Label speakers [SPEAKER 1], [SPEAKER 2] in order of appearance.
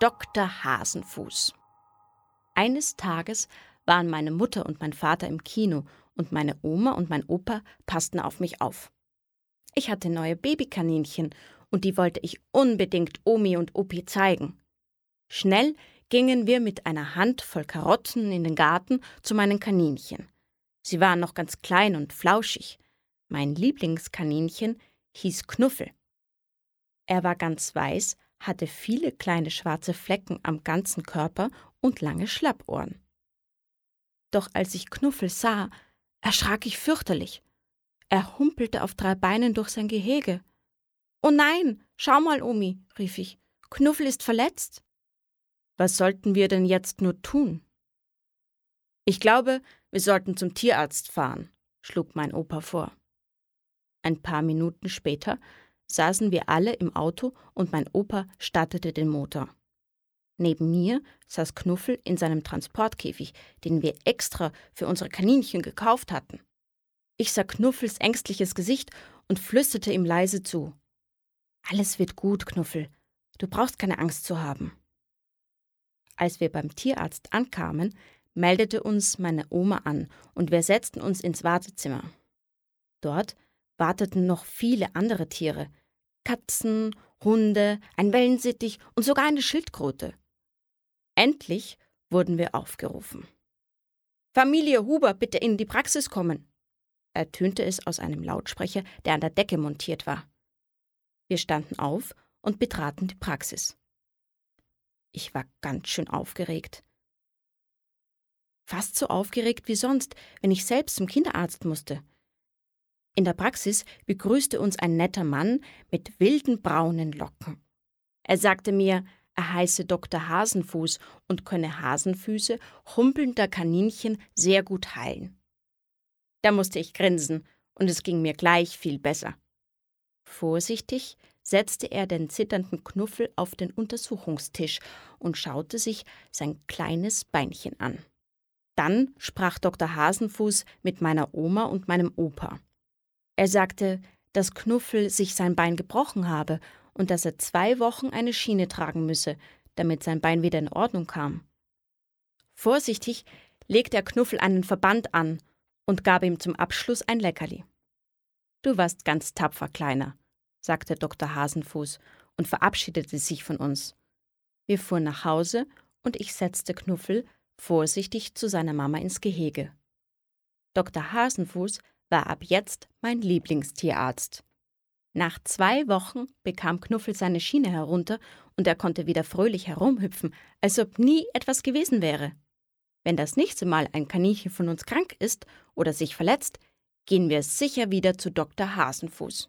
[SPEAKER 1] Dr. Hasenfuß. Eines Tages waren meine Mutter und mein Vater im Kino und meine Oma und mein Opa passten auf mich auf. Ich hatte neue Babykaninchen und die wollte ich unbedingt Omi und Opi zeigen. Schnell gingen wir mit einer Hand voll Karotten in den Garten zu meinen Kaninchen. Sie waren noch ganz klein und flauschig. Mein Lieblingskaninchen hieß Knuffel. Er war ganz weiß, hatte viele kleine schwarze Flecken am ganzen Körper und lange Schlappohren. Doch als ich Knuffel sah, erschrak ich fürchterlich. Er humpelte auf drei Beinen durch sein Gehege. Oh nein, schau mal, Omi, rief ich, Knuffel ist verletzt. Was sollten wir denn jetzt nur tun? Ich glaube, wir sollten zum Tierarzt fahren, schlug mein Opa vor. Ein paar Minuten später saßen wir alle im Auto und mein Opa startete den Motor. Neben mir saß Knuffel in seinem Transportkäfig, den wir extra für unsere Kaninchen gekauft hatten. Ich sah Knuffels ängstliches Gesicht und flüsterte ihm leise zu. Alles wird gut, Knuffel. Du brauchst keine Angst zu haben. Als wir beim Tierarzt ankamen, meldete uns meine Oma an und wir setzten uns ins Wartezimmer. Dort warteten noch viele andere Tiere, Katzen, Hunde, ein Wellensittich und sogar eine Schildkröte. Endlich wurden wir aufgerufen. Familie Huber, bitte in die Praxis kommen, ertönte es aus einem Lautsprecher, der an der Decke montiert war. Wir standen auf und betraten die Praxis. Ich war ganz schön aufgeregt. Fast so aufgeregt wie sonst, wenn ich selbst zum Kinderarzt musste. In der Praxis begrüßte uns ein netter Mann mit wilden braunen Locken. Er sagte mir, er heiße Dr. Hasenfuß und könne Hasenfüße humpelnder Kaninchen sehr gut heilen. Da musste ich grinsen, und es ging mir gleich viel besser. Vorsichtig setzte er den zitternden Knuffel auf den Untersuchungstisch und schaute sich sein kleines Beinchen an. Dann sprach Dr. Hasenfuß mit meiner Oma und meinem Opa. Er sagte, dass Knuffel sich sein Bein gebrochen habe und dass er zwei Wochen eine Schiene tragen müsse, damit sein Bein wieder in Ordnung kam. Vorsichtig legte er Knuffel einen Verband an und gab ihm zum Abschluss ein Leckerli. Du warst ganz tapfer, Kleiner, sagte Dr. Hasenfuß und verabschiedete sich von uns. Wir fuhren nach Hause und ich setzte Knuffel vorsichtig zu seiner Mama ins Gehege. Dr. Hasenfuß war ab jetzt mein Lieblingstierarzt. Nach zwei Wochen bekam Knuffel seine Schiene herunter und er konnte wieder fröhlich herumhüpfen, als ob nie etwas gewesen wäre. Wenn das nächste Mal ein Kaninchen von uns krank ist oder sich verletzt, gehen wir sicher wieder zu Dr. Hasenfuß.